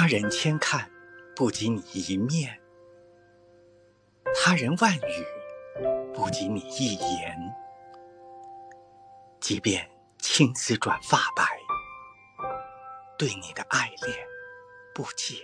他人千看不及你一面。他人万语不及你一言。即便青丝转发白对你的爱恋不减